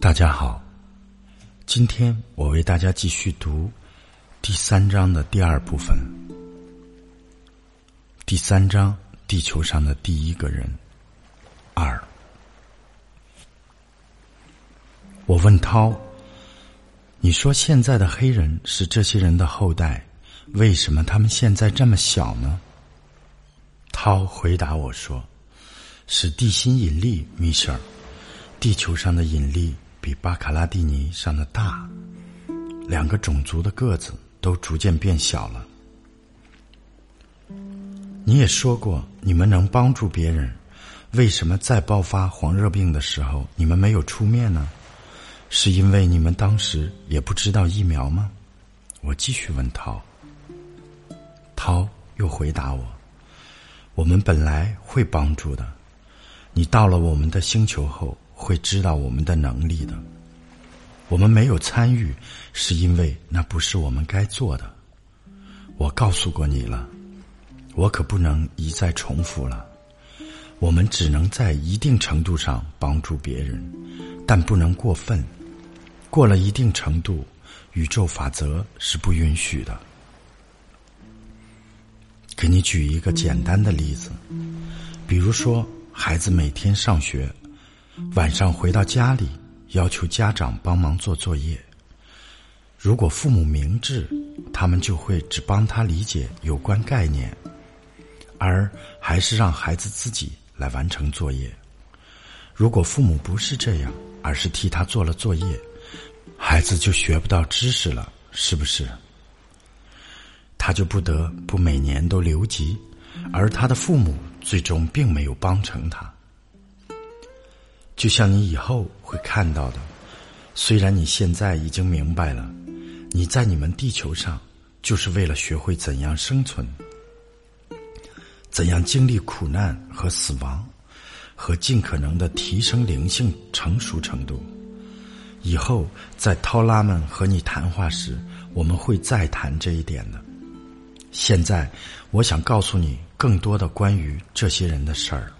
大家好，今天我为大家继续读第三章的第二部分。第三章：地球上的第一个人。二。我问涛：“你说现在的黑人是这些人的后代，为什么他们现在这么小呢？”涛回答我说：“是地心引力，米舍尔。地球上的引力比巴卡拉蒂尼上的大，两个种族的个子都逐渐变小了。你也说过，你们能帮助别人，为什么在爆发黄热病的时候，你们没有出面呢？”是因为你们当时也不知道疫苗吗？我继续问涛，涛又回答我：“我们本来会帮助的，你到了我们的星球后会知道我们的能力的。我们没有参与，是因为那不是我们该做的。我告诉过你了，我可不能一再重复了。我们只能在一定程度上帮助别人，但不能过分。”过了一定程度，宇宙法则是不允许的。给你举一个简单的例子，比如说，孩子每天上学，晚上回到家里，要求家长帮忙做作业。如果父母明智，他们就会只帮他理解有关概念，而还是让孩子自己来完成作业。如果父母不是这样，而是替他做了作业。孩子就学不到知识了，是不是？他就不得不每年都留级，而他的父母最终并没有帮成他。就像你以后会看到的，虽然你现在已经明白了，你在你们地球上就是为了学会怎样生存，怎样经历苦难和死亡，和尽可能的提升灵性成熟程度。以后在涛拉们和你谈话时，我们会再谈这一点的。现在，我想告诉你更多的关于这些人的事儿。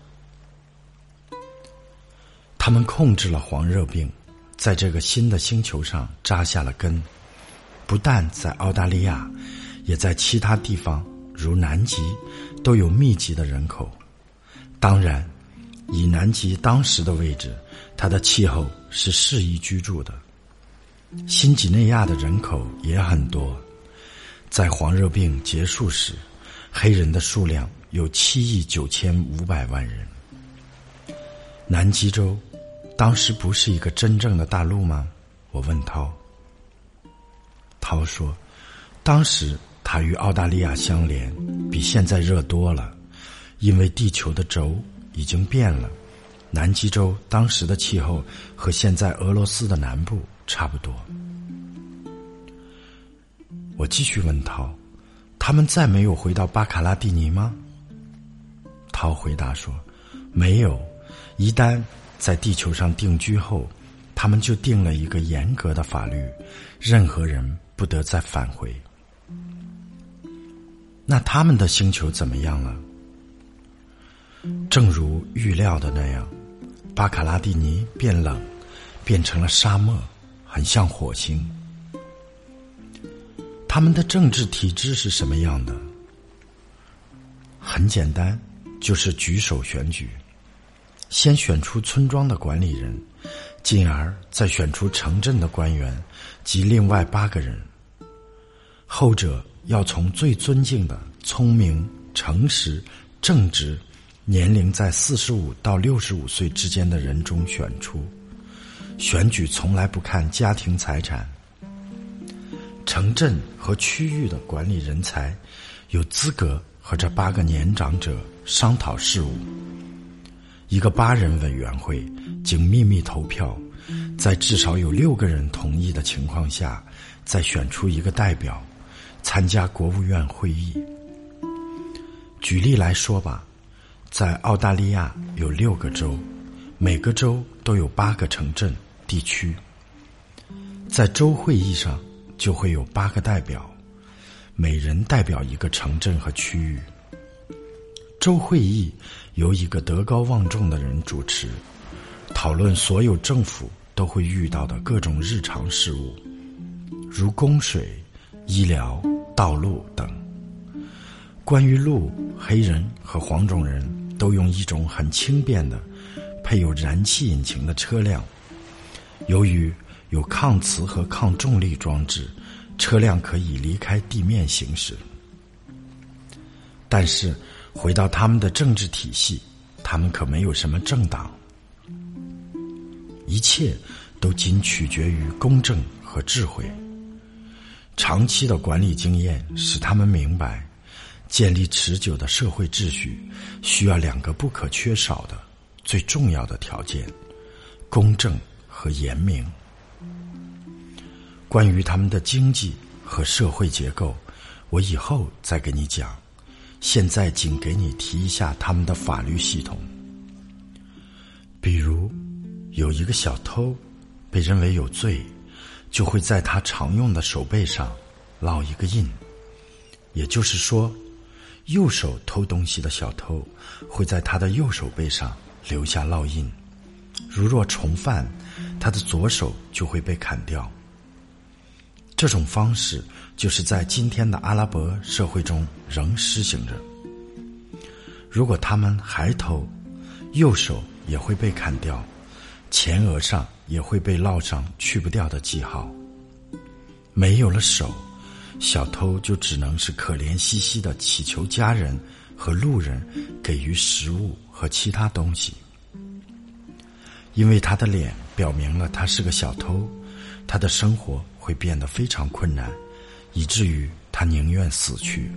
他们控制了黄热病，在这个新的星球上扎下了根，不但在澳大利亚，也在其他地方，如南极，都有密集的人口。当然，以南极当时的位置。它的气候是适宜居住的。新几内亚的人口也很多，在黄热病结束时，黑人的数量有七亿九千五百万人。南极洲当时不是一个真正的大陆吗？我问涛。涛说，当时它与澳大利亚相连，比现在热多了，因为地球的轴已经变了。南极洲当时的气候和现在俄罗斯的南部差不多。我继续问涛：“他们再没有回到巴卡拉蒂尼吗？”涛回答说：“没有。一旦在地球上定居后，他们就定了一个严格的法律，任何人不得再返回。那他们的星球怎么样了？正如预料的那样。”巴卡拉蒂尼变冷，变成了沙漠，很像火星。他们的政治体制是什么样的？很简单，就是举手选举，先选出村庄的管理人，进而再选出城镇的官员及另外八个人。后者要从最尊敬的、聪明、诚实、正直。年龄在四十五到六十五岁之间的人中选出，选举从来不看家庭财产。城镇和区域的管理人才有资格和这八个年长者商讨事务。一个八人委员会经秘密投票，在至少有六个人同意的情况下，再选出一个代表参加国务院会议。举例来说吧。在澳大利亚有六个州，每个州都有八个城镇地区。在州会议上就会有八个代表，每人代表一个城镇和区域。周会议由一个德高望重的人主持，讨论所有政府都会遇到的各种日常事务，如供水、医疗、道路等。关于路，黑人和黄种人都用一种很轻便的、配有燃气引擎的车辆。由于有抗磁和抗重力装置，车辆可以离开地面行驶。但是，回到他们的政治体系，他们可没有什么政党。一切都仅取决于公正和智慧。长期的管理经验使他们明白，建立持久的社会秩序需要两个不可缺少的、最重要的条件：公正和严明。关于他们的经济和社会结构，我以后再给你讲。现在仅给你提一下他们的法律系统，比如。有一个小偷，被认为有罪，就会在他常用的手背上烙一个印。也就是说，右手偷东西的小偷会在他的右手背上留下烙印。如若重犯，他的左手就会被砍掉。这种方式就是在今天的阿拉伯社会中仍施行着。如果他们还偷，右手也会被砍掉。前额上也会被烙上去不掉的记号。没有了手，小偷就只能是可怜兮兮的祈求家人和路人给予食物和其他东西。因为他的脸表明了他是个小偷，他的生活会变得非常困难，以至于他宁愿死去。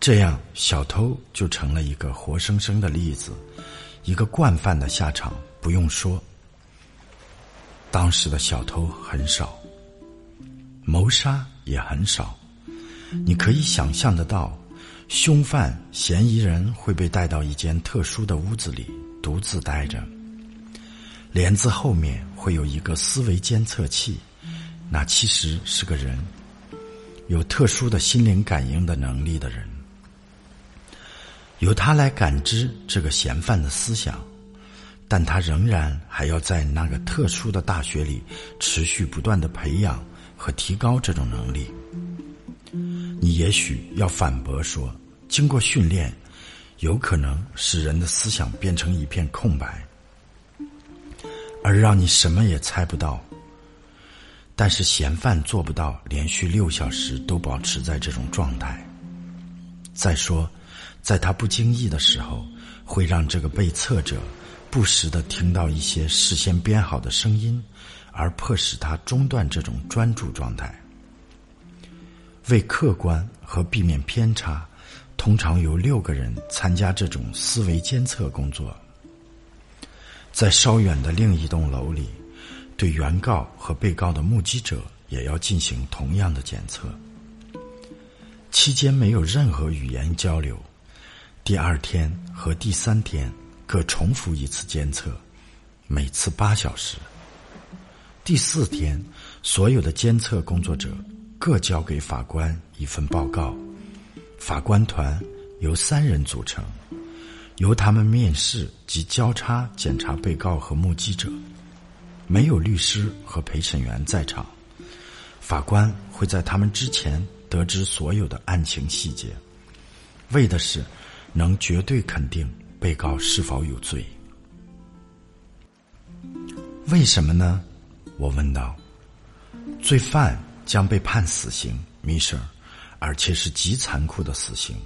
这样，小偷就成了一个活生生的例子，一个惯犯的下场。不用说，当时的小偷很少，谋杀也很少。你可以想象得到，凶犯、嫌疑人会被带到一间特殊的屋子里独自待着，帘子后面会有一个思维监测器，那其实是个人，有特殊的心灵感应的能力的人，由他来感知这个嫌犯的思想。但他仍然还要在那个特殊的大学里持续不断的培养和提高这种能力。你也许要反驳说，经过训练，有可能使人的思想变成一片空白，而让你什么也猜不到。但是嫌犯做不到连续六小时都保持在这种状态。再说，在他不经意的时候，会让这个被测者。不时的听到一些事先编好的声音，而迫使他中断这种专注状态。为客观和避免偏差，通常有六个人参加这种思维监测工作。在稍远的另一栋楼里，对原告和被告的目击者也要进行同样的检测。期间没有任何语言交流。第二天和第三天。各重复一次监测，每次八小时。第四天，所有的监测工作者各交给法官一份报告。法官团由三人组成，由他们面试及交叉检查被告和目击者。没有律师和陪审员在场，法官会在他们之前得知所有的案情细节，为的是能绝对肯定。被告是否有罪？为什么呢？我问道。罪犯将被判死刑，米舍，而且是极残酷的死刑。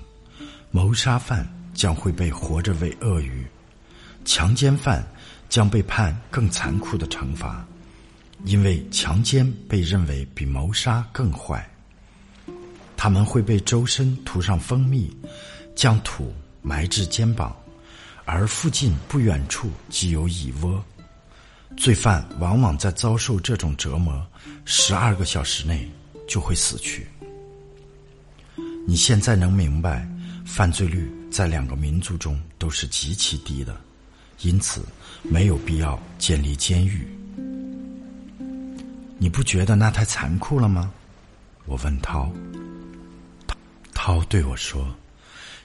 谋杀犯将会被活着喂鳄鱼，强奸犯将被判更残酷的惩罚，因为强奸被认为比谋杀更坏。他们会被周身涂上蜂蜜，将土埋至肩膀。而附近不远处即有蚁窝，罪犯往往在遭受这种折磨十二个小时内就会死去。你现在能明白，犯罪率在两个民族中都是极其低的，因此没有必要建立监狱。你不觉得那太残酷了吗？我问涛。涛对我说。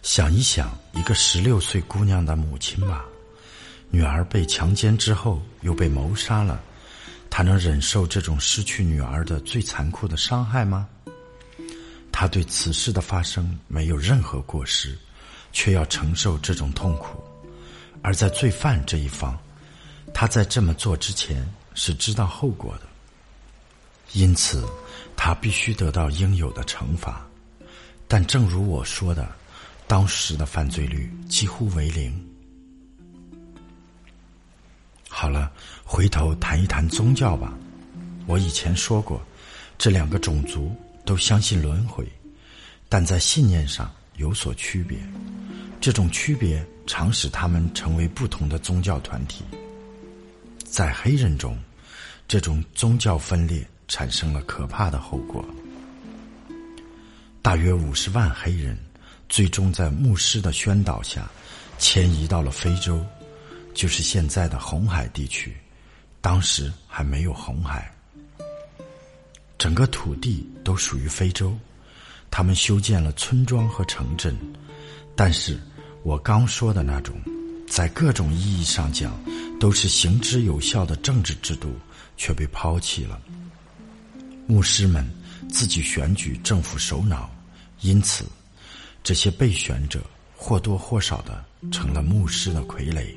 想一想，一个十六岁姑娘的母亲吧，女儿被强奸之后又被谋杀了，她能忍受这种失去女儿的最残酷的伤害吗？他对此事的发生没有任何过失，却要承受这种痛苦。而在罪犯这一方，他在这么做之前是知道后果的，因此他必须得到应有的惩罚。但正如我说的，当时的犯罪率几乎为零。好了，回头谈一谈宗教吧。我以前说过，这两个种族都相信轮回，但在信念上有所区别。这种区别常使他们成为不同的宗教团体。在黑人中，这种宗教分裂产生了可怕的后果。大约五十万黑人最终在牧师的宣导下迁移到了非洲。就是现在的红海地区，当时还没有红海。整个土地都属于非洲，他们修建了村庄和城镇，但是我刚说的那种，在各种意义上讲都是行之有效的政治制度却被抛弃了。牧师们自己选举政府首脑，因此这些被选者或多或少的成了牧师的傀儡。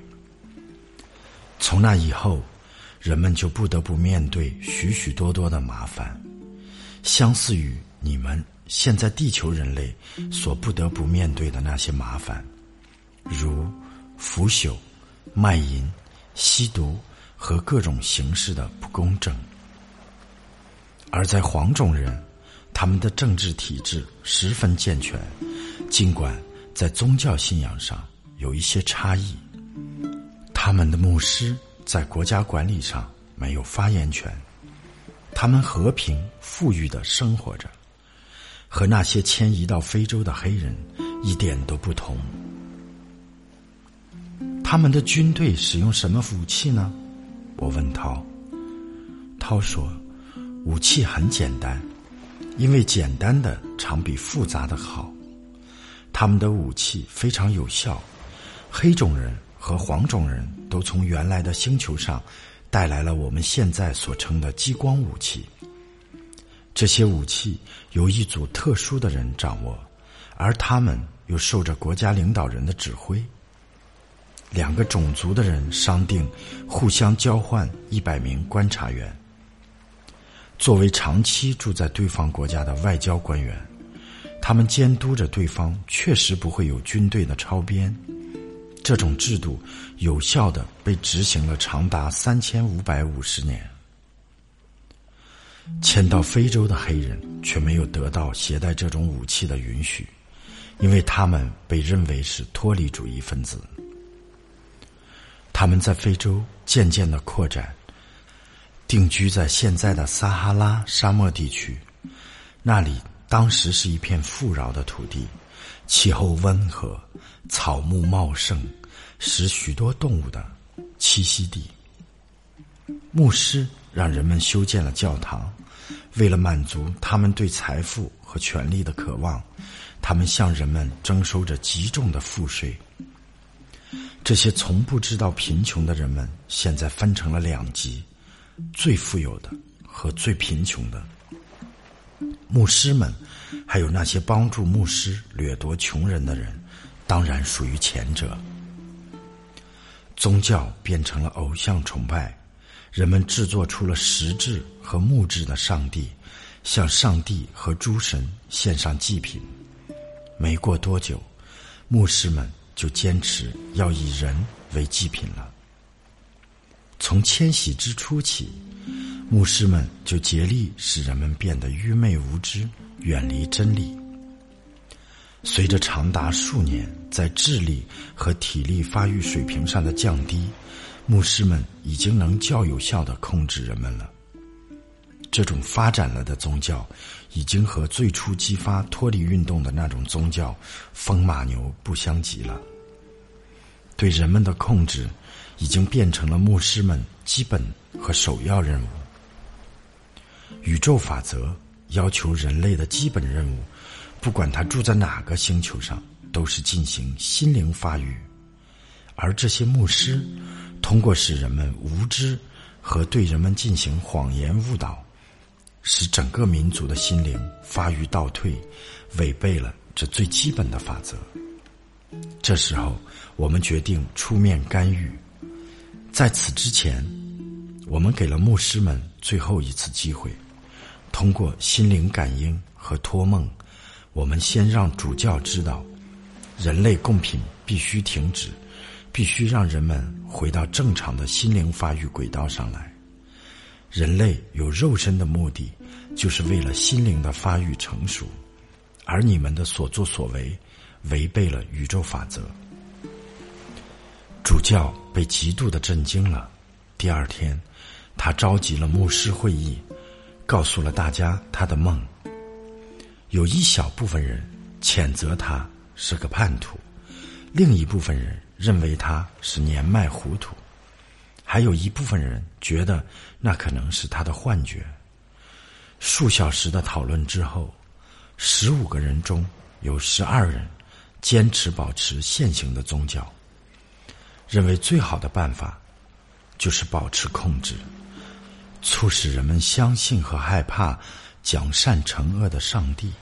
从那以后，人们就不得不面对许许多多的麻烦，相似于你们现在地球人类所不得不面对的那些麻烦，如腐朽、卖淫、吸毒和各种形式的不公正。而在黄种人，他们的政治体制十分健全，尽管在宗教信仰上有一些差异。他们的牧师在国家管理上没有发言权，他们和平富裕的生活着，和那些迁移到非洲的黑人一点都不同。他们的军队使用什么武器呢？我问涛。涛说：“武器很简单，因为简单的常比复杂的好。他们的武器非常有效，黑种人。”和黄种人都从原来的星球上带来了我们现在所称的激光武器。这些武器由一组特殊的人掌握，而他们又受着国家领导人的指挥。两个种族的人商定，互相交换一百名观察员，作为长期住在对方国家的外交官员，他们监督着对方确实不会有军队的超编。这种制度有效的被执行了长达三千五百五十年。迁到非洲的黑人却没有得到携带这种武器的允许，因为他们被认为是脱离主义分子。他们在非洲渐渐的扩展，定居在现在的撒哈拉沙漠地区，那里当时是一片富饶的土地。气候温和，草木茂盛，使许多动物的栖息地。牧师让人们修建了教堂，为了满足他们对财富和权力的渴望，他们向人们征收着极重的赋税。这些从不知道贫穷的人们，现在分成了两级：最富有的和最贫穷的。牧师们。还有那些帮助牧师掠夺穷人的人，当然属于前者。宗教变成了偶像崇拜，人们制作出了实质和木质的上帝，向上帝和诸神献上祭品。没过多久，牧师们就坚持要以人为祭品了。从迁徙之初起，牧师们就竭力使人们变得愚昧无知。远离真理。随着长达数年在智力和体力发育水平上的降低，牧师们已经能较有效的控制人们了。这种发展了的宗教，已经和最初激发脱离运动的那种宗教“风马牛”不相及了。对人们的控制，已经变成了牧师们基本和首要任务。宇宙法则。要求人类的基本任务，不管他住在哪个星球上，都是进行心灵发育。而这些牧师通过使人们无知和对人们进行谎言误导，使整个民族的心灵发育倒退，违背了这最基本的法则。这时候，我们决定出面干预。在此之前，我们给了牧师们最后一次机会，通过心灵感应和托梦，我们先让主教知道，人类贡品必须停止，必须让人们回到正常的心灵发育轨道上来。人类有肉身的目的，就是为了心灵的发育成熟，而你们的所作所为。违背了宇宙法则，主教被极度的震惊了。第二天，他召集了牧师会议，告诉了大家他的梦。有一小部分人谴责他是个叛徒，另一部分人认为他是年迈糊涂，还有一部分人觉得那可能是他的幻觉。数小时的讨论之后，十五个人中有十二人。坚持保持现行的宗教，认为最好的办法就是保持控制，促使人们相信和害怕讲善惩恶的上帝，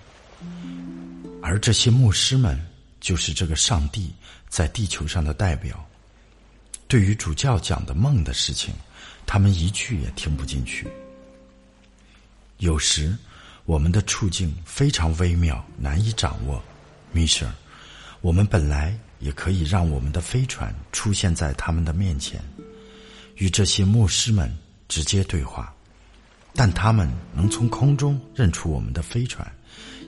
而这些牧师们就是这个上帝在地球上的代表。对于主教讲的梦的事情，他们一句也听不进去。有时，我们的处境非常微妙，难以掌握，米舍。我们本来也可以让我们的飞船出现在他们的面前，与这些牧师们直接对话，但他们能从空中认出我们的飞船，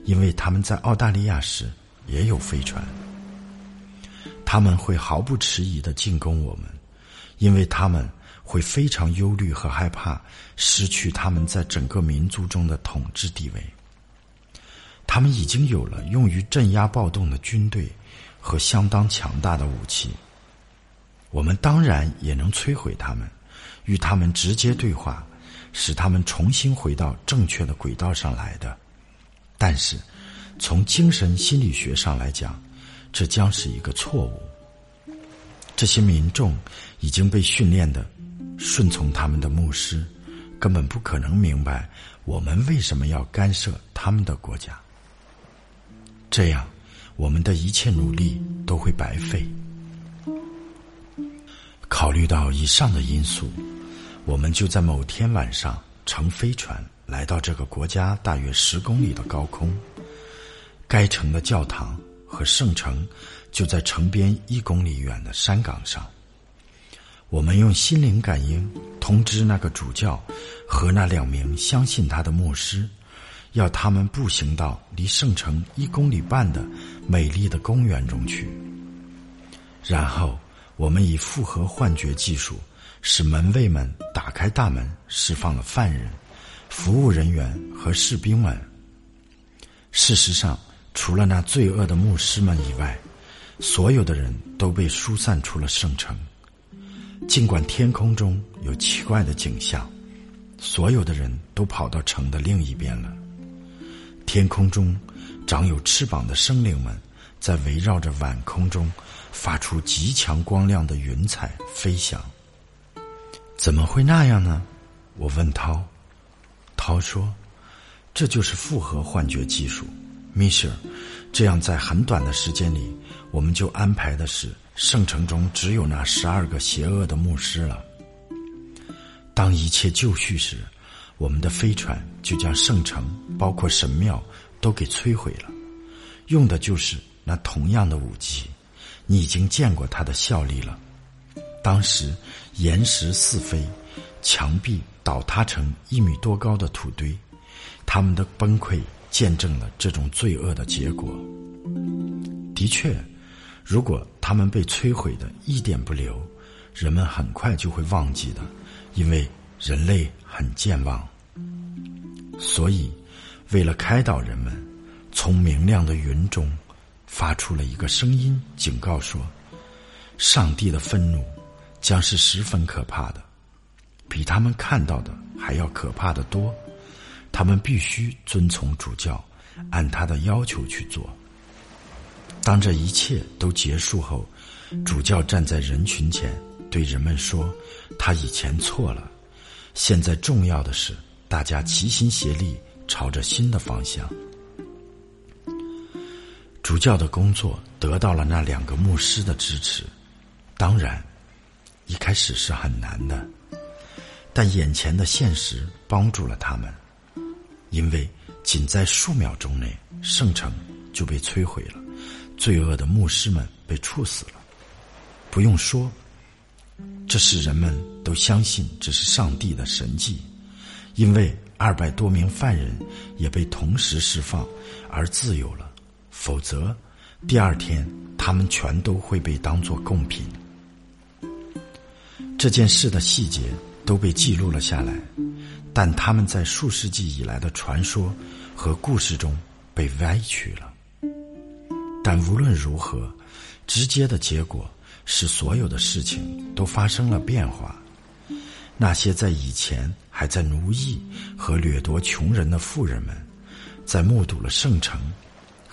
因为他们在澳大利亚时也有飞船。他们会毫不迟疑的进攻我们，因为他们会非常忧虑和害怕失去他们在整个民族中的统治地位。他们已经有了用于镇压暴动的军队。和相当强大的武器，我们当然也能摧毁他们，与他们直接对话，使他们重新回到正确的轨道上来的。但是，从精神心理学上来讲，这将是一个错误。这些民众已经被训练的顺从他们的牧师，根本不可能明白我们为什么要干涉他们的国家。这样。我们的一切努力都会白费。考虑到以上的因素，我们就在某天晚上乘飞船来到这个国家大约十公里的高空。该城的教堂和圣城就在城边一公里远的山岗上。我们用心灵感应通知那个主教和那两名相信他的牧师。要他们步行到离圣城一公里半的美丽的公园中去，然后我们以复合幻觉技术使门卫们打开大门，释放了犯人、服务人员和士兵们。事实上，除了那罪恶的牧师们以外，所有的人都被疏散出了圣城。尽管天空中有奇怪的景象，所有的人都跑到城的另一边了。天空中，长有翅膀的生灵们，在围绕着晚空中发出极强光亮的云彩飞翔。怎么会那样呢？我问涛。涛说：“这就是复合幻觉技术，米歇尔。这样，在很短的时间里，我们就安排的是圣城中只有那十二个邪恶的牧师了。当一切就绪时。”我们的飞船就将圣城，包括神庙，都给摧毁了，用的就是那同样的武器。你已经见过它的效力了。当时岩石四飞，墙壁倒塌成一米多高的土堆，他们的崩溃见证了这种罪恶的结果。的确，如果他们被摧毁的一点不留，人们很快就会忘记的，因为。人类很健忘，所以为了开导人们，从明亮的云中发出了一个声音，警告说：“上帝的愤怒将是十分可怕的，比他们看到的还要可怕的多。他们必须遵从主教，按他的要求去做。”当这一切都结束后，主教站在人群前，对人们说：“他以前错了，现在重要的是大家齐心协力，朝着新的方向。”主教的工作得到了那两个牧师的支持，当然，一开始是很难的，但眼前的现实帮助了他们，因为仅在数秒钟内，圣城就被摧毁了，罪恶的牧师们被处死了。不用说，这是人们都相信这是上帝的神迹，因为二百多名犯人也被同时释放而自由了。否则，第二天他们全都会被当作贡品。这件事的细节都被记录了下来，但他们在数世纪以来的传说和故事中被歪曲了。但无论如何，直接的结果是所有的事情都发生了变化。那些在以前还在奴役和掠夺穷人的富人们，在目睹了圣城。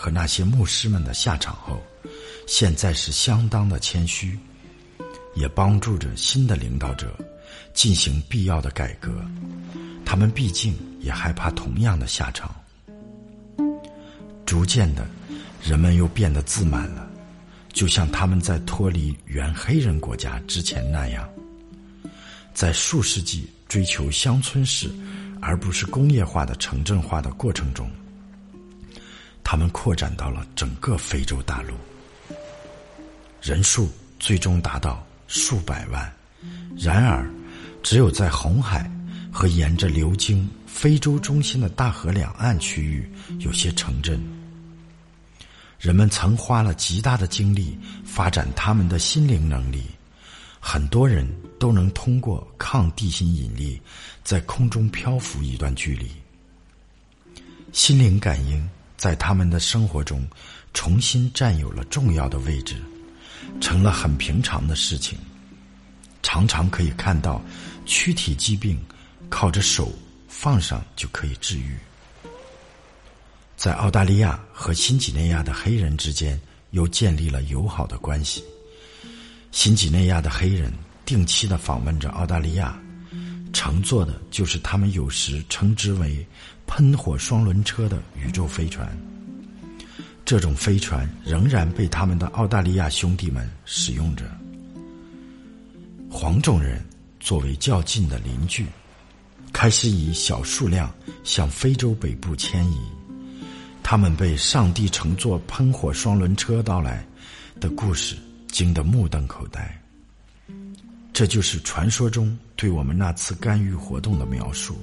和那些牧师们的下场后，现在是相当的谦虚，也帮助着新的领导者进行必要的改革。他们毕竟也害怕同样的下场。逐渐的，人们又变得自满了，就像他们在脱离原黑人国家之前那样，在数世纪追求乡村式而不是工业化的城镇化的过程中。他们扩展到了整个非洲大陆，人数最终达到数百万。然而，只有在红海和沿着流经非洲中心的大河两岸区域有些城镇，人们曾花了极大的精力发展他们的心灵能力。很多人都能通过抗地心引力在空中漂浮一段距离。心灵感应。在他们的生活中，重新占有了重要的位置，成了很平常的事情。常常可以看到，躯体疾病靠着手放上就可以治愈。在澳大利亚和新几内亚的黑人之间又建立了友好的关系。新几内亚的黑人定期的访问着澳大利亚，乘坐的就是他们有时称之为。喷火双轮车的宇宙飞船，这种飞船仍然被他们的澳大利亚兄弟们使用着。黄种人作为较近的邻居，开始以小数量向非洲北部迁移。他们被上帝乘坐喷火双轮车到来的故事惊得目瞪口呆。这就是传说中对我们那次干预活动的描述。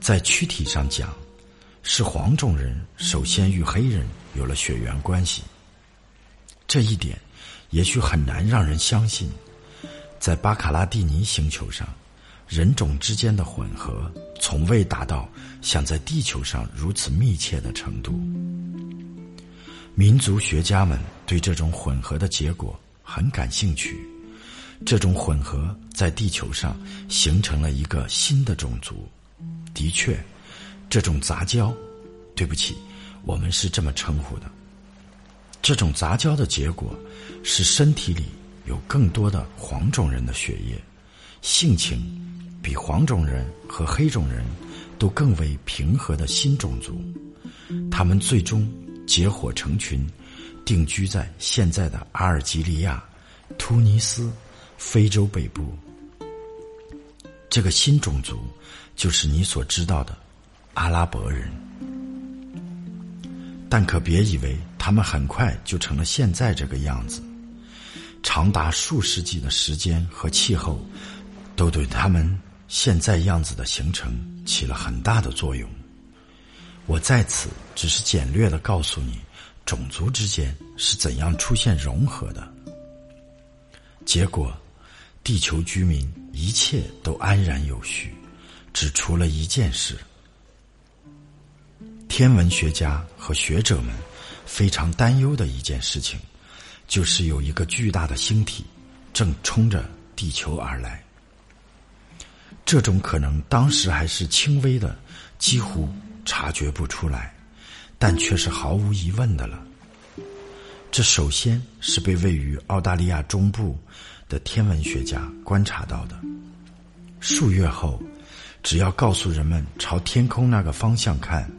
在躯体上讲，是黄种人首先与黑人有了血缘关系。这一点也许很难让人相信。在巴卡拉蒂尼星球上，人种之间的混合从未达到像在地球上如此密切的程度。民族学家们对这种混合的结果很感兴趣。这种混合在地球上形成了一个新的种族。的确，这种杂交，对不起，我们是这么称呼的。这种杂交的结果是身体里有更多的黄种人的血液，性情比黄种人和黑种人都更为平和的新种族。他们最终结伙成群，定居在现在的阿尔及利亚、突尼斯、非洲北部。这个新种族。就是你所知道的阿拉伯人，但可别以为他们很快就成了现在这个样子。长达数世纪的时间和气候，都对他们现在样子的形成起了很大的作用。我在此只是简略的告诉你，种族之间是怎样出现融合的。结果，地球居民一切都安然有序。只除了一件事，天文学家和学者们非常担忧的一件事情，就是有一个巨大的星体正冲着地球而来。这种可能当时还是轻微的，几乎察觉不出来，但却是毫无疑问的了。这首先是被位于澳大利亚中部的天文学家观察到的。数月后，只要告诉人们朝天空那个方向看，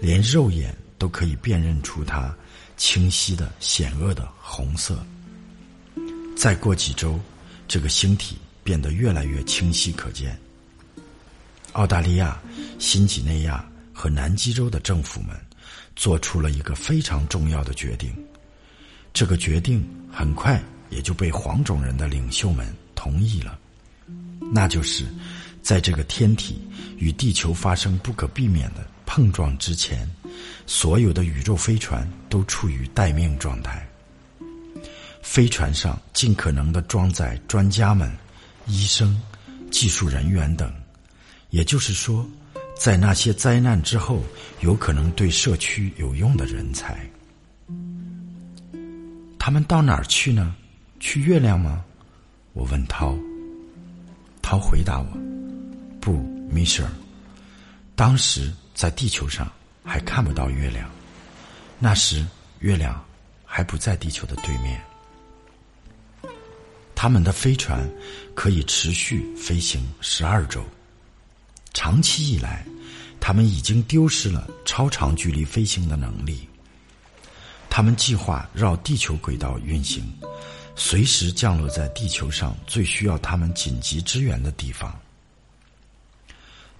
连肉眼都可以辨认出它清晰的、险恶的红色。再过几周，这个星体变得越来越清晰可见。澳大利亚、新几内亚和南极洲的政府们做出了一个非常重要的决定，这个决定很快也就被黄种人的领袖们同意了。那就是，在这个天体与地球发生不可避免的碰撞之前，所有的宇宙飞船都处于待命状态。飞船上尽可能的装载专家们、医生、技术人员等，也就是说，在那些灾难之后，有可能对社区有用的人才。他们到哪儿去呢？去月亮吗？我问涛。涛回答我：“不，米舍尔，当时在地球上还看不到月亮，那时月亮还不在地球的对面。他们的飞船可以持续飞行十二周，长期以来，他们已经丢失了超长距离飞行的能力。他们计划绕地球轨道运行。”随时降落在地球上最需要他们紧急支援的地方。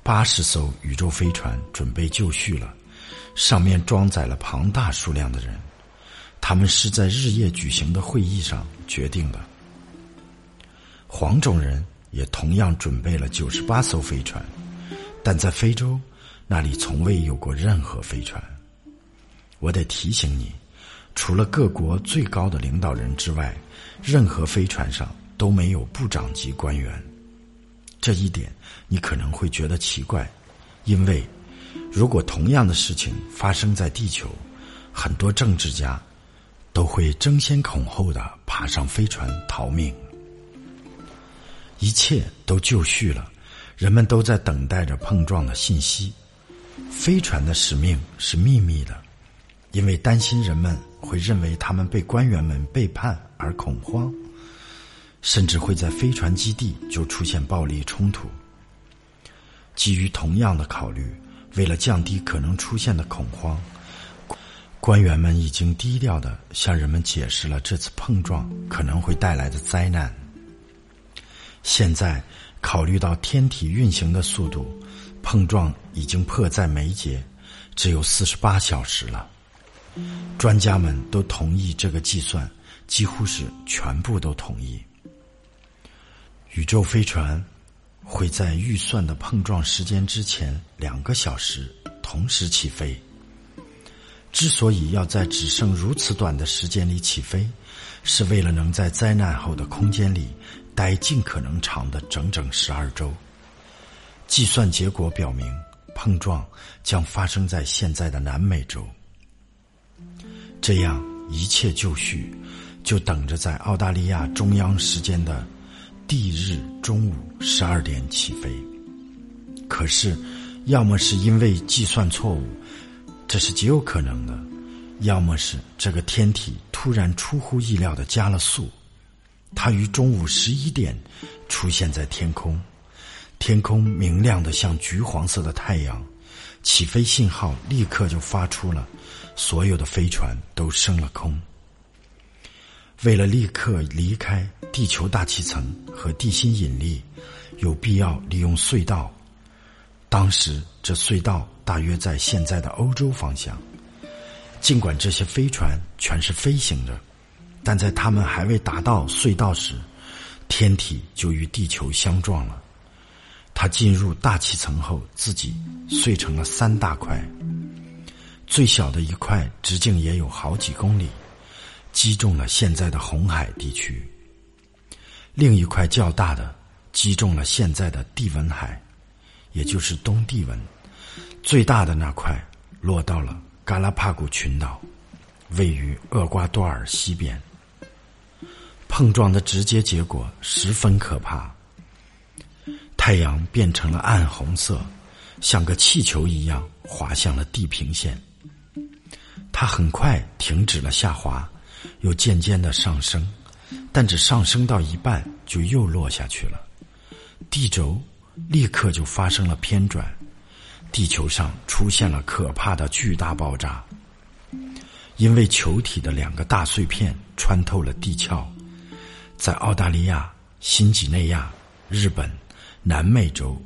八十艘宇宙飞船准备就绪了，上面装载了庞大数量的人。他们是在日夜举行的会议上决定的。黄种人也同样准备了九十八艘飞船，但在非洲，那里从未有过任何飞船。我得提醒你。除了各国最高的领导人之外，任何飞船上都没有部长级官员。这一点你可能会觉得奇怪，因为如果同样的事情发生在地球，很多政治家都会争先恐后的爬上飞船逃命。一切都就绪了，人们都在等待着碰撞的信息。飞船的使命是秘密的。因为担心人们会认为他们被官员们背叛而恐慌，甚至会在飞船基地就出现暴力冲突。基于同样的考虑，为了降低可能出现的恐慌，官员们已经低调的向人们解释了这次碰撞可能会带来的灾难。现在，考虑到天体运行的速度，碰撞已经迫在眉睫，只有四十八小时了。专家们都同意这个计算，几乎是全部都同意。宇宙飞船会在预算的碰撞时间之前两个小时同时起飞。之所以要在只剩如此短的时间里起飞，是为了能在灾难后的空间里待尽可能长的整整十二周。计算结果表明，碰撞将发生在现在的南美洲。这样一切就绪，就等着在澳大利亚中央时间的地日中午十二点起飞。可是，要么是因为计算错误，这是极有可能的；要么是这个天体突然出乎意料的加了速，它于中午十一点出现在天空，天空明亮的像橘黄色的太阳，起飞信号立刻就发出了。所有的飞船都升了空。为了立刻离开地球大气层和地心引力，有必要利用隧道。当时这隧道大约在现在的欧洲方向。尽管这些飞船全是飞行的，但在它们还未达到隧道时，天体就与地球相撞了。它进入大气层后，自己碎成了三大块。最小的一块直径也有好几公里，击中了现在的红海地区。另一块较大的击中了现在的地文海，也就是东帝汶。最大的那块落到了嘎拉帕古群岛，位于厄瓜多尔西边。碰撞的直接结果十分可怕，太阳变成了暗红色，像个气球一样滑向了地平线。它很快停止了下滑，又渐渐的上升，但只上升到一半就又落下去了。地轴立刻就发生了偏转，地球上出现了可怕的巨大爆炸。因为球体的两个大碎片穿透了地壳，在澳大利亚、新几内亚、日本、南美洲，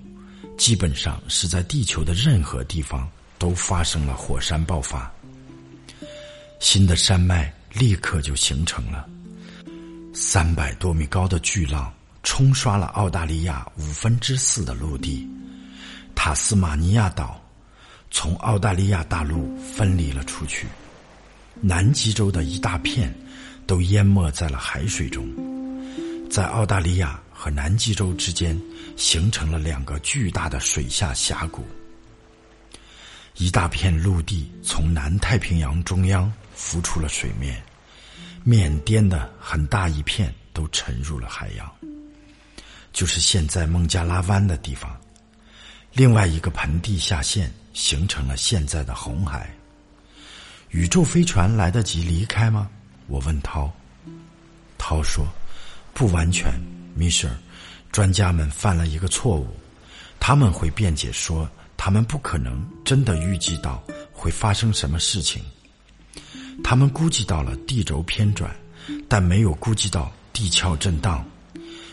基本上是在地球的任何地方都发生了火山爆发。新的山脉立刻就形成了，三百多米高的巨浪冲刷了澳大利亚五分之四的陆地，塔斯马尼亚岛从澳大利亚大陆分离了出去。南极洲的一大片都淹没在了海水中，在澳大利亚和南极洲之间形成了两个巨大的水下峡谷。一大片陆地从南太平洋中央浮出了水面，缅甸的很大一片都沉入了海洋，就是现在孟加拉湾的地方。另外一个盆地下陷，形成了现在的红海。宇宙飞船来得及离开吗？我问涛。涛说：“不完全，米舍尔。专家们犯了一个错误，他们会辩解说，他们不可能真的预计到会发生什么事情。他们估计到了地轴偏转，但没有估计到地壳震荡。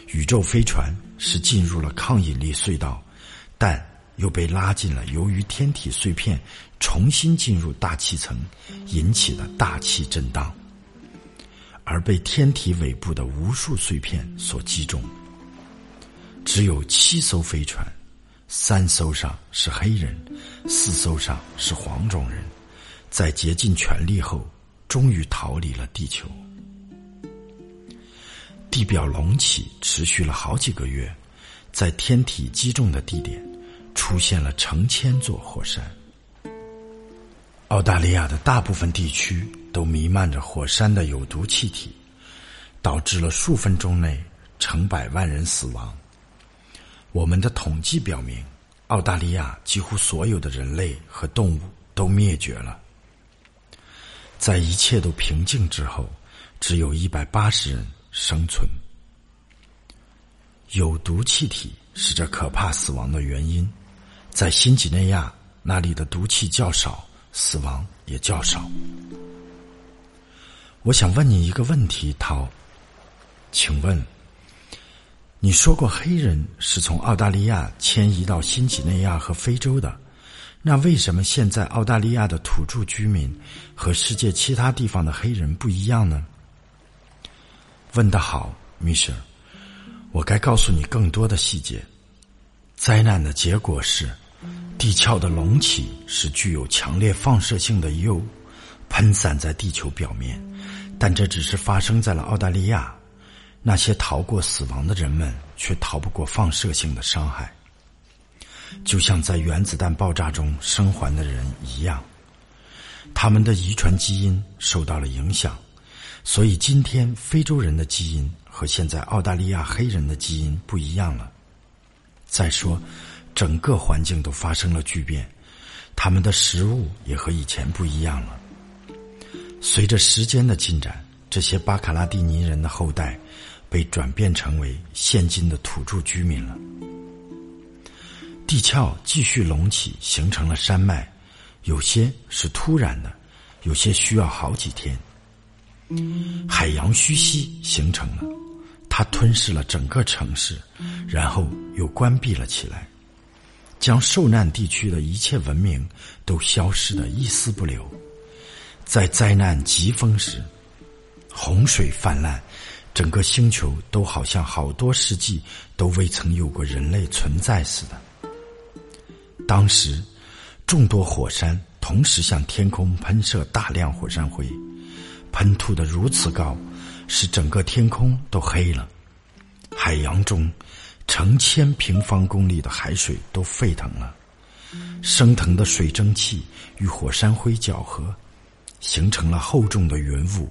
宇宙飞船是进入了抗引力隧道，但……”又被拉进了由于天体碎片重新进入大气层引起的大气震荡，而被天体尾部的无数碎片所击中。只有七艘飞船，三艘上是黑人，四艘上是黄种人，在竭尽全力后，终于逃离了地球。地表隆起持续了好几个月，在天体击中的地点。出现了成千座火山。澳大利亚的大部分地区都弥漫着火山的有毒气体，导致了数分钟内成百万人死亡。我们的统计表明，澳大利亚几乎所有的人类和动物都灭绝了。在一切都平静之后，只有一百八十人生存。有毒气体是这可怕死亡的原因。在新几内亚，那里的毒气较少，死亡也较少。我想问你一个问题，涛，请问，你说过黑人是从澳大利亚迁移到新几内亚和非洲的，那为什么现在澳大利亚的土著居民和世界其他地方的黑人不一样呢？问得好，米舍，我该告诉你更多的细节。灾难的结果是，地壳的隆起是具有强烈放射性的铀喷散在地球表面，但这只是发生在了澳大利亚。那些逃过死亡的人们却逃不过放射性的伤害，就像在原子弹爆炸中生还的人一样，他们的遗传基因受到了影响，所以今天非洲人的基因和现在澳大利亚黑人的基因不一样了。再说，整个环境都发生了巨变，他们的食物也和以前不一样了。随着时间的进展，这些巴卡拉蒂尼人的后代被转变成为现今的土著居民了。地壳继续隆起，形成了山脉，有些是突然的，有些需要好几天。海洋虚息形成了。它吞噬了整个城市，然后又关闭了起来，将受难地区的一切文明都消失的一丝不留。在灾难疾风时，洪水泛滥，整个星球都好像好多世纪都未曾有过人类存在似的。当时，众多火山同时向天空喷射大量火山灰，喷吐的如此高。使整个天空都黑了，海洋中成千平方公里的海水都沸腾了，升腾的水蒸气与火山灰搅合，形成了厚重的云雾，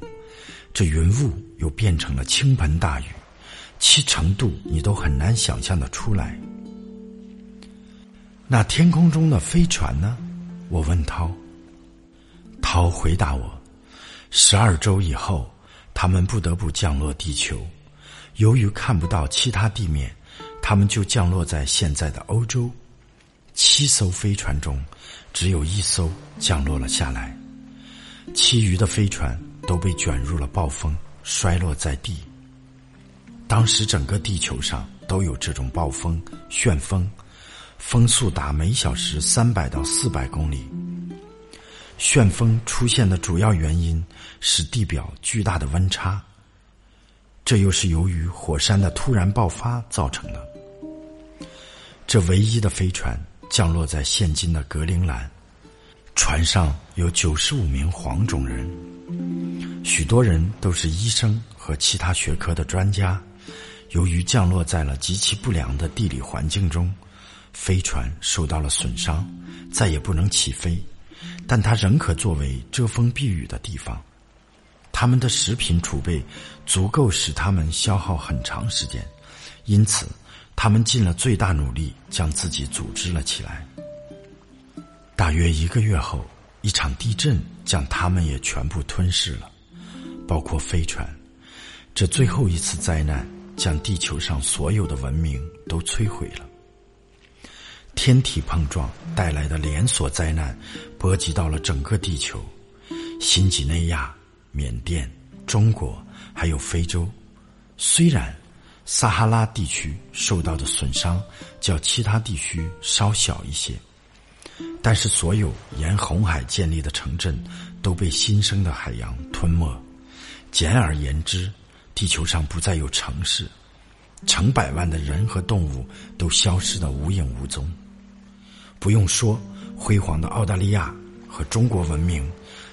这云雾又变成了倾盆大雨，其程度你都很难想象的出来。那天空中的飞船呢？我问涛。涛回答我：十二周以后。他们不得不降落地球。由于看不到其他地面，他们就降落在现在的欧洲。七艘飞船中，只有一艘降落了下来，其余的飞船都被卷入了暴风，摔落在地。当时整个地球上都有这种暴风、旋风，风速达每小时三百到四百公里。旋风出现的主要原因是地表巨大的温差。这又是由于火山的突然爆发造成的。这唯一的飞船降落在现今的格陵兰，船上有九十五名黄种人，许多人都是医生和其他学科的专家。由于降落在了极其不良的地理环境中，飞船受到了损伤，再也不能起飞，但它仍可作为遮风避雨的地方。他们的食品储备足够使他们消耗很长时间，因此他们尽了最大努力将自己组织了起来。大约一个月后，一场地震将他们也全部吞噬了，包括飞船。这最后一次灾难将地球上所有的文明都摧毁了。天体碰撞带来的连锁灾难波及到了整个地球，新几内亚。缅甸、中国还有非洲，虽然撒哈拉地区受到的损伤较其他地区稍小一些，但是所有沿红海建立的城镇都被新生的海洋吞没。简而言之，地球上不再有城市，成百万的人和动物都消失得无影无踪。不用说，辉煌的澳大利亚和中国文明。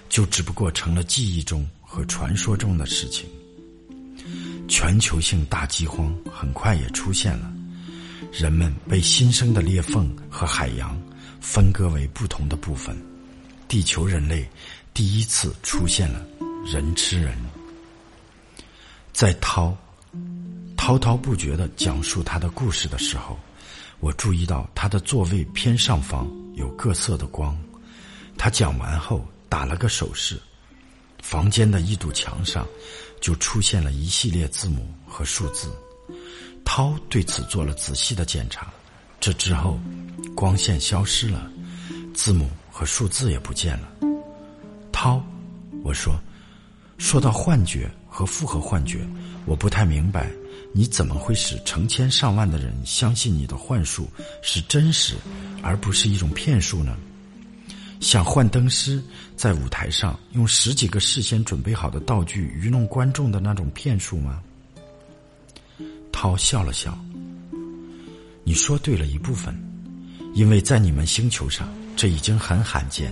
就只不过成了记忆中和传说中的事情。全球性大饥荒很快也出现了，人们被新生的裂缝和海洋分割为不同的部分。地球人类第一次出现了人吃人。在涛滔滔不绝的讲述他的故事的时候，我注意到他的座位偏上方有各色的光。他讲完后。打了个手势，房间的一堵墙上就出现了一系列字母和数字。涛对此做了仔细的检查，这之后，光线消失了，字母和数字也不见了。涛，我说，说到幻觉和复合幻觉，我不太明白，你怎么会使成千上万的人相信你的幻术是真实，而不是一种骗术呢？像幻灯师在舞台上用十几个事先准备好的道具愚弄观众的那种骗术吗？涛笑了笑。你说对了一部分，因为在你们星球上这已经很罕见，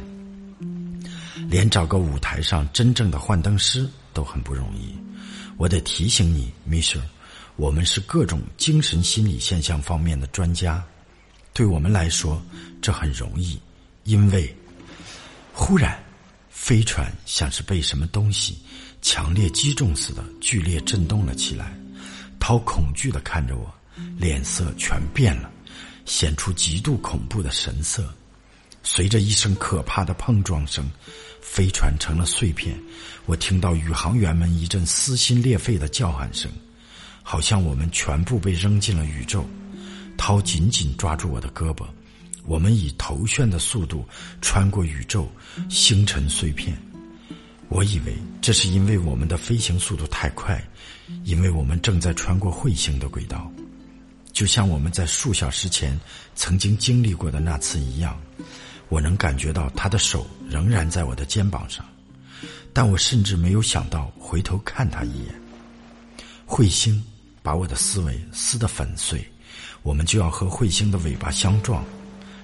连找个舞台上真正的幻灯师都很不容易。我得提醒你，米舍，我们是各种精神心理现象方面的专家，对我们来说这很容易，因为。忽然，飞船像是被什么东西强烈击中似的，剧烈震动了起来。涛恐惧的看着我，脸色全变了，显出极度恐怖的神色。随着一声可怕的碰撞声，飞船成了碎片。我听到宇航员们一阵撕心裂肺的叫喊声，好像我们全部被扔进了宇宙。涛紧紧抓住我的胳膊。我们以头旋的速度穿过宇宙，星辰碎片。我以为这是因为我们的飞行速度太快，因为我们正在穿过彗星的轨道，就像我们在数小时前曾经经历过的那次一样。我能感觉到他的手仍然在我的肩膀上，但我甚至没有想到回头看他一眼。彗星把我的思维撕得粉碎，我们就要和彗星的尾巴相撞。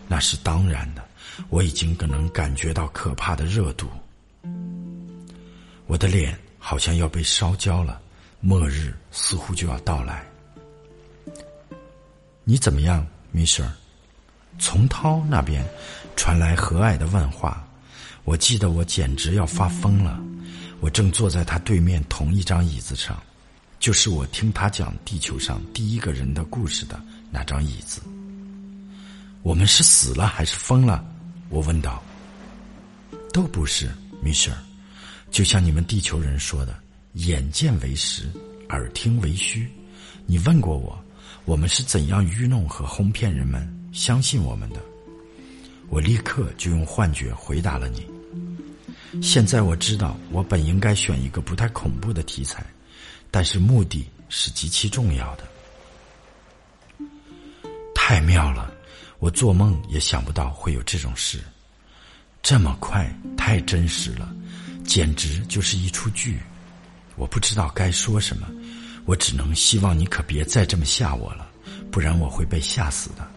那是当然的，我已经能感觉到可怕的热度，我的脸好像要被烧焦了，末日似乎就要到来。你怎么样，米舍？从涛那边传来和蔼的问话。我记得我简直要发疯了。我正坐在他对面同一张椅子上，就是我听他讲地球上第一个人的故事的那张椅子。我们是死了还是疯了？我问道。都不是，米歇尔，就像你们地球人说的，眼见为实，耳听为虚。你问过我，我们是怎样愚弄和哄骗人们相信我们的？我立刻就用幻觉回答了你。现在我知道，我本应该选一个不太恐怖的题材，但是目的是极其重要的。太妙了，我做梦也想不到会有这种事，这么快，太真实了，简直就是一出剧。我不知道该说什么，我只能希望你可别再这么吓我了，不然我会被吓死的。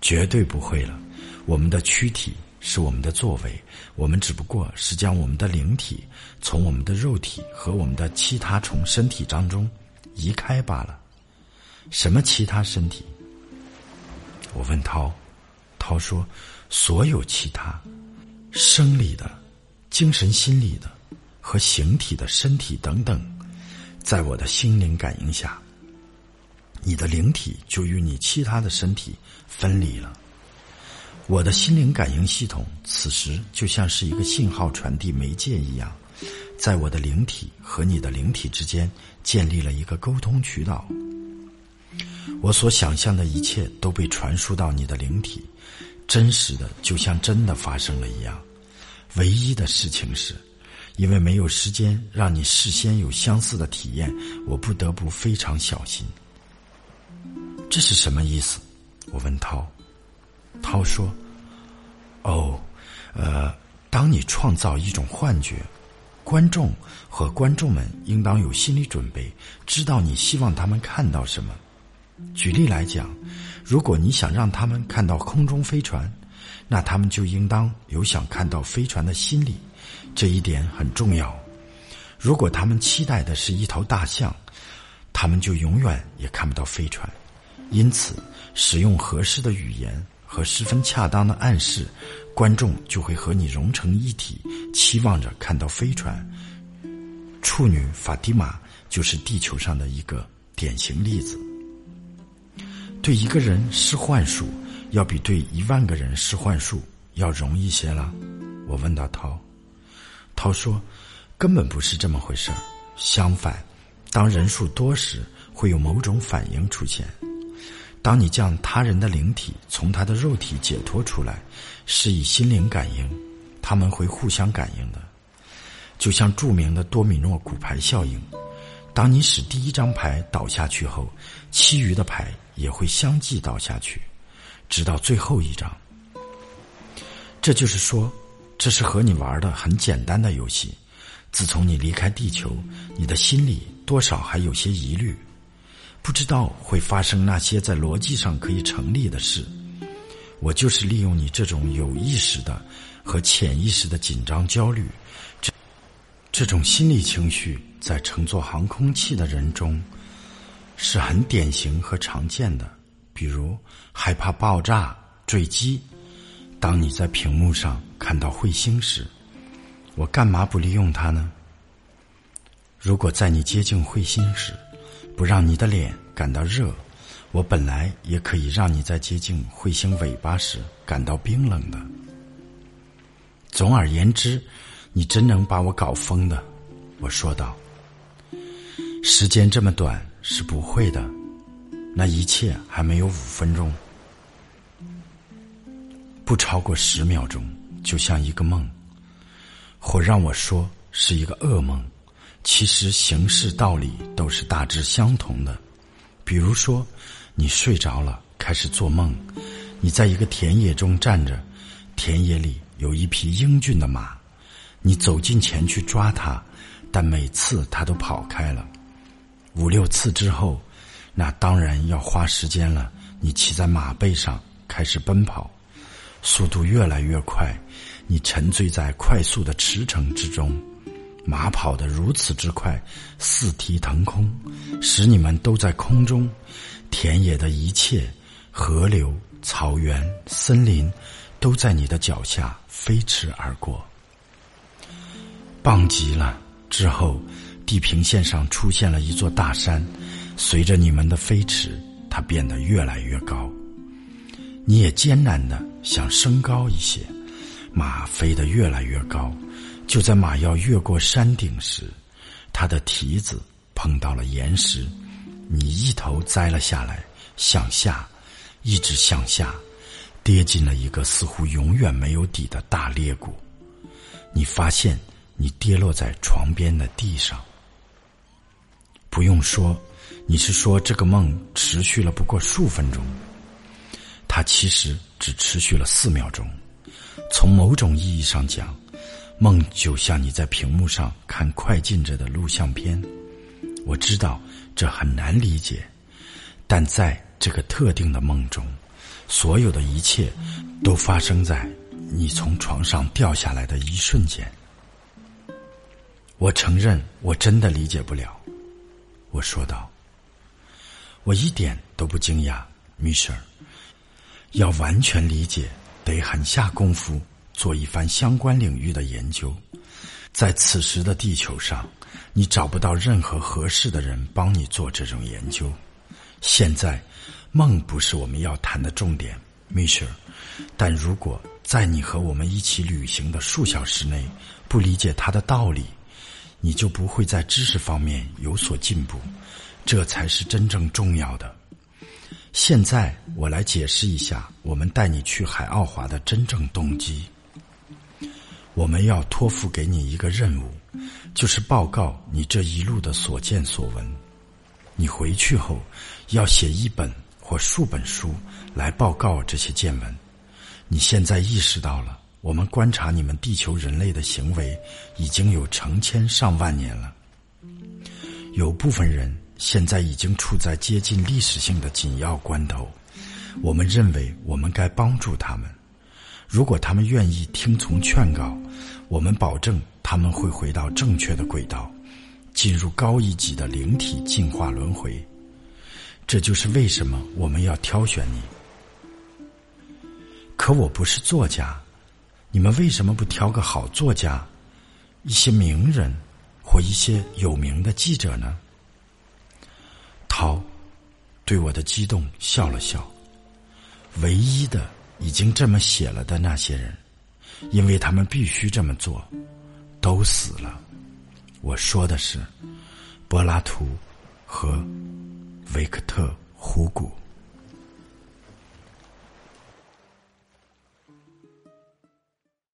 绝对不会了，我们的躯体。是我们的作为，我们只不过是将我们的灵体从我们的肉体和我们的其他从身体当中移开罢了。什么其他身体？我问涛，涛说：所有其他生理的、精神心理的和形体的身体等等，在我的心灵感应下，你的灵体就与你其他的身体分离了。我的心灵感应系统此时就像是一个信号传递媒介一样，在我的灵体和你的灵体之间建立了一个沟通渠道。我所想象的一切都被传输到你的灵体，真实的就像真的发生了一样。唯一的事情是，因为没有时间让你事先有相似的体验，我不得不非常小心。这是什么意思？我问涛。涛说：“哦，呃，当你创造一种幻觉，观众和观众们应当有心理准备，知道你希望他们看到什么。举例来讲，如果你想让他们看到空中飞船，那他们就应当有想看到飞船的心理，这一点很重要。如果他们期待的是一头大象，他们就永远也看不到飞船。因此，使用合适的语言。”和十分恰当的暗示，观众就会和你融成一体，期望着看到飞船。处女法蒂玛就是地球上的一个典型例子。对一个人施幻术，要比对一万个人施幻术要容易些了。我问到涛，涛说，根本不是这么回事儿。相反，当人数多时，会有某种反应出现。当你将他人的灵体从他的肉体解脱出来，是以心灵感应，他们会互相感应的，就像著名的多米诺骨牌效应。当你使第一张牌倒下去后，其余的牌也会相继倒下去，直到最后一张。这就是说，这是和你玩的很简单的游戏。自从你离开地球，你的心里多少还有些疑虑。不知道会发生那些在逻辑上可以成立的事，我就是利用你这种有意识的和潜意识的紧张焦虑，这这种心理情绪在乘坐航空器的人中是很典型和常见的。比如害怕爆炸、坠机。当你在屏幕上看到彗星时，我干嘛不利用它呢？如果在你接近彗星时，不让你的脸感到热，我本来也可以让你在接近彗星尾巴时感到冰冷的。总而言之，你真能把我搞疯的，我说道。时间这么短是不会的，那一切还没有五分钟，不超过十秒钟，就像一个梦，或让我说是一个噩梦。其实形式道理都是大致相同的，比如说，你睡着了，开始做梦，你在一个田野中站着，田野里有一匹英俊的马，你走近前去抓它，但每次它都跑开了，五六次之后，那当然要花时间了。你骑在马背上开始奔跑，速度越来越快，你沉醉在快速的驰骋之中。马跑得如此之快，四蹄腾空，使你们都在空中。田野的一切，河流、草原、森林，都在你的脚下飞驰而过。棒极了！之后，地平线上出现了一座大山，随着你们的飞驰，它变得越来越高。你也艰难的想升高一些，马飞得越来越高。就在马要越过山顶时，他的蹄子碰到了岩石，你一头栽了下来，向下，一直向下，跌进了一个似乎永远没有底的大裂谷。你发现你跌落在床边的地上。不用说，你是说这个梦持续了不过数分钟。它其实只持续了四秒钟。从某种意义上讲。梦就像你在屏幕上看快进着的录像片，我知道这很难理解，但在这个特定的梦中，所有的一切都发生在你从床上掉下来的一瞬间。我承认我真的理解不了，我说道。我一点都不惊讶，米舍尔。要完全理解，得很下功夫。做一番相关领域的研究，在此时的地球上，你找不到任何合适的人帮你做这种研究。现在，梦不是我们要谈的重点，米歇尔。但如果在你和我们一起旅行的数小时内不理解它的道理，你就不会在知识方面有所进步。这才是真正重要的。现在，我来解释一下我们带你去海奥华的真正动机。我们要托付给你一个任务，就是报告你这一路的所见所闻。你回去后要写一本或数本书来报告这些见闻。你现在意识到了，我们观察你们地球人类的行为已经有成千上万年了。有部分人现在已经处在接近历史性的紧要关头，我们认为我们该帮助他们。如果他们愿意听从劝告，我们保证他们会回到正确的轨道，进入高一级的灵体进化轮回。这就是为什么我们要挑选你。可我不是作家，你们为什么不挑个好作家，一些名人或一些有名的记者呢？涛对我的激动笑了笑，唯一的。已经这么写了的那些人，因为他们必须这么做，都死了。我说的是柏拉图和维克特·胡古。